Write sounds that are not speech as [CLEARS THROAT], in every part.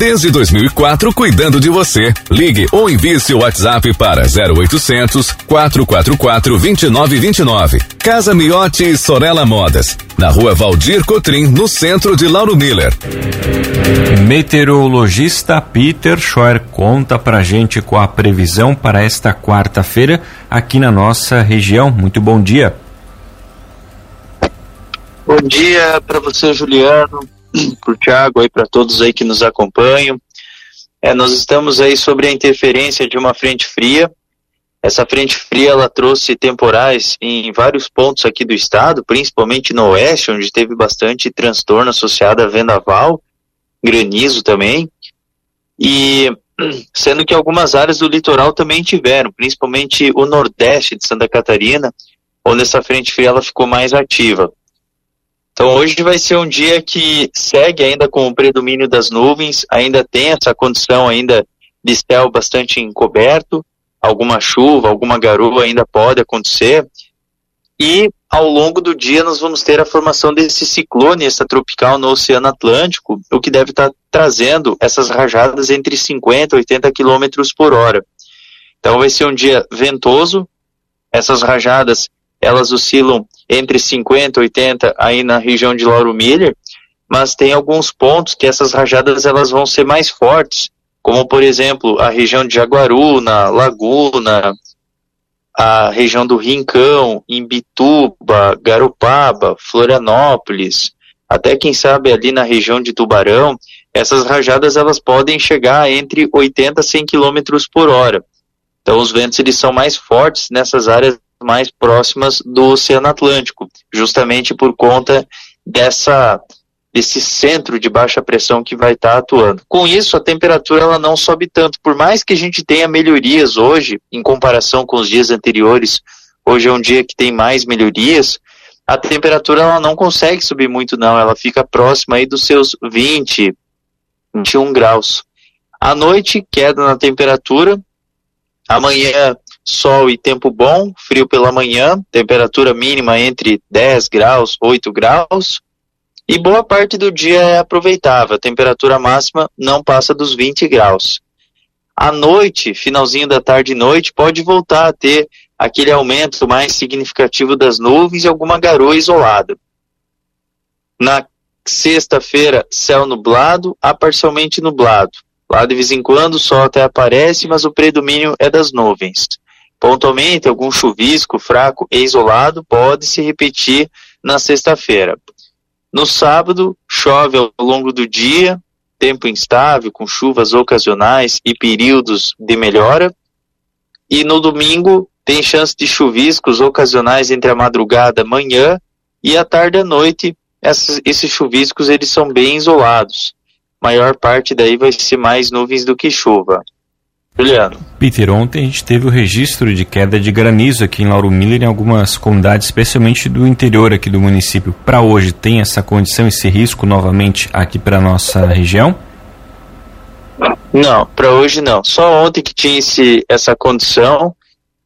Desde 2004, cuidando de você. Ligue ou envie seu WhatsApp para 0800 444 2929. Casa Miotti e Sorella Modas. Na rua Valdir Cotrim, no centro de Lauro Miller. Meteorologista Peter Scheuer conta pra gente com a previsão para esta quarta-feira aqui na nossa região. Muito bom dia. Bom dia para você, Juliano, para o Thiago, aí para todos aí que nos acompanham. É, nós estamos aí sobre a interferência de uma frente fria. Essa frente fria ela trouxe temporais em vários pontos aqui do estado, principalmente no oeste, onde teve bastante transtorno associado a vendaval, granizo também. E [CLEARS THROAT] sendo que algumas áreas do litoral também tiveram, principalmente o nordeste de Santa Catarina, onde essa frente fria ela ficou mais ativa. Então hoje vai ser um dia que segue ainda com o predomínio das nuvens, ainda tem essa condição ainda de céu bastante encoberto, alguma chuva, alguma garoa ainda pode acontecer. E ao longo do dia nós vamos ter a formação desse ciclone tropical no Oceano Atlântico, o que deve estar tá trazendo essas rajadas entre 50 e 80 quilômetros por hora. Então vai ser um dia ventoso, essas rajadas elas oscilam entre 50 e 80 aí na região de Lauro Miller, mas tem alguns pontos que essas rajadas elas vão ser mais fortes, como por exemplo a região de Jaguaruna, Laguna, a região do Rincão, Imbituba, Garopaba, Florianópolis, até quem sabe ali na região de Tubarão, essas rajadas elas podem chegar entre 80 e 100 km por hora. Então os ventos eles são mais fortes nessas áreas mais próximas do Oceano Atlântico, justamente por conta dessa desse centro de baixa pressão que vai estar tá atuando. Com isso, a temperatura ela não sobe tanto, por mais que a gente tenha melhorias hoje em comparação com os dias anteriores. Hoje é um dia que tem mais melhorias. A temperatura ela não consegue subir muito não, ela fica próxima aí dos seus 20, 21 graus. À noite, queda na temperatura. Amanhã sol e tempo bom, frio pela manhã, temperatura mínima entre 10 graus, 8 graus, e boa parte do dia é aproveitável, a temperatura máxima não passa dos 20 graus. À noite, finalzinho da tarde e noite, pode voltar a ter aquele aumento mais significativo das nuvens e alguma garoa isolada. Na sexta-feira, céu nublado a parcialmente nublado. Lá de vez em quando o sol até aparece, mas o predomínio é das nuvens. Pontualmente, algum chuvisco fraco e isolado pode se repetir na sexta-feira. No sábado, chove ao longo do dia, tempo instável, com chuvas ocasionais e períodos de melhora. E no domingo, tem chance de chuviscos ocasionais entre a madrugada, manhã e a tarde à noite. Esses, esses chuviscos eles são bem isolados. Maior parte daí vai ser mais nuvens do que chuva. Juliano. Peter, ontem a gente teve o registro de queda de granizo aqui em Lauro Miller em algumas comunidades, especialmente do interior aqui do município. Para hoje, tem essa condição, esse risco novamente aqui para nossa região? Não, para hoje não. Só ontem que tinha esse, essa condição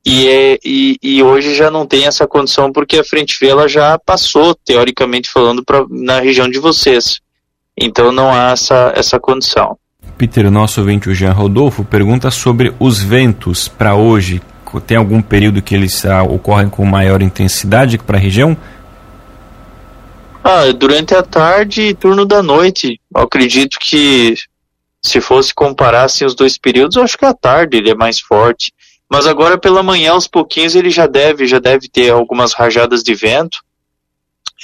e, é, e, e, hoje já não tem essa condição porque a frente fria já passou, teoricamente falando, pra, na região de vocês. Então não há essa, essa condição. Peter, nosso ouvinte, o Jean Rodolfo, pergunta sobre os ventos para hoje. Tem algum período que eles ah, ocorrem com maior intensidade para a região? Ah, durante a tarde e turno da noite. Eu acredito que se fosse comparar assim, os dois períodos, eu acho que a tarde ele é mais forte. Mas agora pela manhã, aos pouquinhos, ele já deve, já deve ter algumas rajadas de vento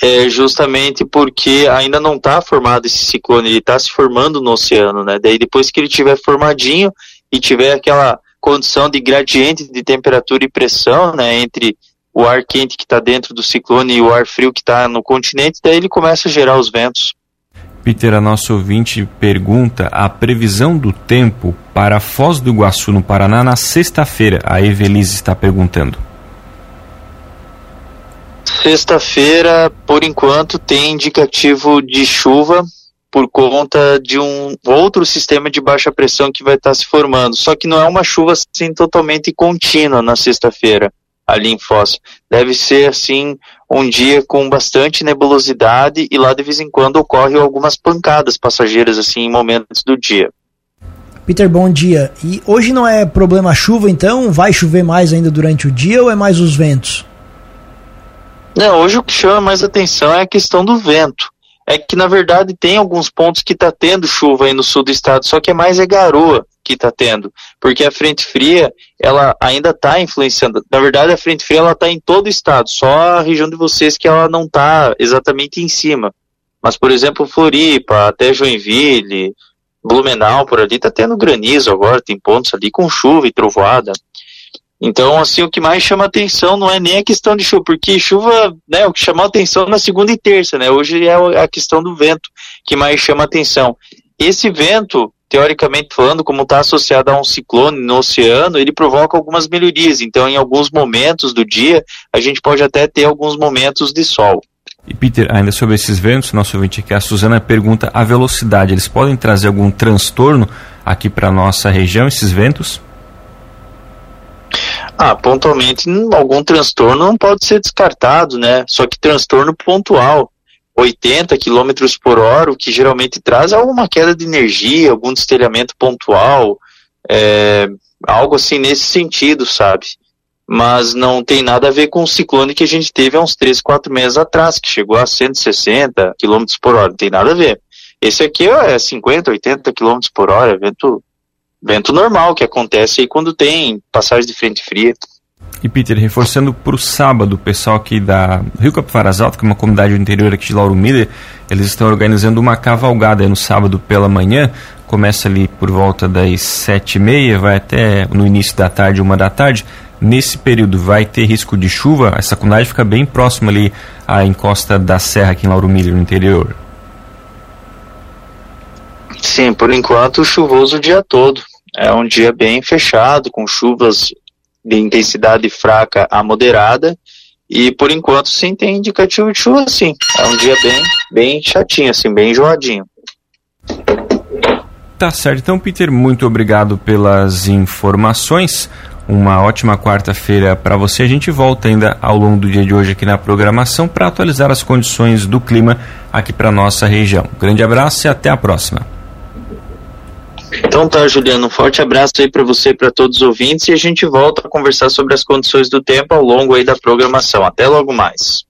é justamente porque ainda não está formado esse ciclone, ele está se formando no oceano, né? Daí depois que ele tiver formadinho e tiver aquela condição de gradiente de temperatura e pressão, né, entre o ar quente que está dentro do ciclone e o ar frio que está no continente, daí ele começa a gerar os ventos. Peter, a nossa ouvinte pergunta a previsão do tempo para Foz do Iguaçu, no Paraná, na sexta-feira. A Evelise está perguntando. Sexta-feira, por enquanto, tem indicativo de chuva por conta de um outro sistema de baixa pressão que vai estar se formando. Só que não é uma chuva assim totalmente contínua na sexta-feira. ali em Foz. Deve ser, assim, um dia com bastante nebulosidade e lá de vez em quando ocorrem algumas pancadas passageiras, assim, em momentos do dia. Peter, bom dia. E hoje não é problema chuva, então? Vai chover mais ainda durante o dia ou é mais os ventos? Não, hoje o que chama mais atenção é a questão do vento é que na verdade tem alguns pontos que está tendo chuva aí no sul do estado, só que é mais é garoa que está tendo, porque a frente fria ela ainda está influenciando. Na verdade, a frente fria ela está em todo o estado, só a região de vocês que ela não está exatamente em cima. Mas por exemplo, Floripa, até Joinville, Blumenau por ali está tendo granizo agora, tem pontos ali com chuva e trovoada. Então, assim, o que mais chama atenção não é nem a questão de chuva, porque chuva, né, o que chamou atenção na segunda e terça, né, hoje é a questão do vento que mais chama atenção. Esse vento, teoricamente falando, como está associado a um ciclone no oceano, ele provoca algumas melhorias, então em alguns momentos do dia, a gente pode até ter alguns momentos de sol. E Peter, ainda sobre esses ventos, nosso ouvinte aqui, a Suzana pergunta, a velocidade, eles podem trazer algum transtorno aqui para nossa região, esses ventos? Ah, pontualmente algum transtorno não pode ser descartado, né? Só que transtorno pontual. 80 km por hora, o que geralmente traz alguma queda de energia, algum destelhamento pontual, é, algo assim nesse sentido, sabe? Mas não tem nada a ver com o ciclone que a gente teve há uns 3, 4 meses atrás, que chegou a 160 km por hora, não tem nada a ver. Esse aqui é 50, 80 km por hora, vento vento normal que acontece aí quando tem passagem de frente fria. E Peter, reforçando para o sábado, o pessoal aqui da Rio Capivaras Alto, que é uma comunidade do interior aqui de Lauro Miller, eles estão organizando uma cavalgada no sábado pela manhã, começa ali por volta das sete e meia, vai até no início da tarde, uma da tarde. Nesse período vai ter risco de chuva, essa comunidade fica bem próxima ali à encosta da serra aqui em Lauro Miller, no interior. Sim, por enquanto chuvoso o dia todo. É um dia bem fechado, com chuvas de intensidade fraca a moderada. E por enquanto sim tem indicativo de chuva sim. É um dia bem, bem chatinho, assim, bem enjoadinho. Tá certo. Então, Peter, muito obrigado pelas informações. Uma ótima quarta-feira para você. A gente volta ainda ao longo do dia de hoje aqui na programação para atualizar as condições do clima aqui para nossa região. Grande abraço e até a próxima. Então tá, Juliano, um forte abraço aí para você e para todos os ouvintes e a gente volta a conversar sobre as condições do tempo ao longo aí da programação. Até logo mais.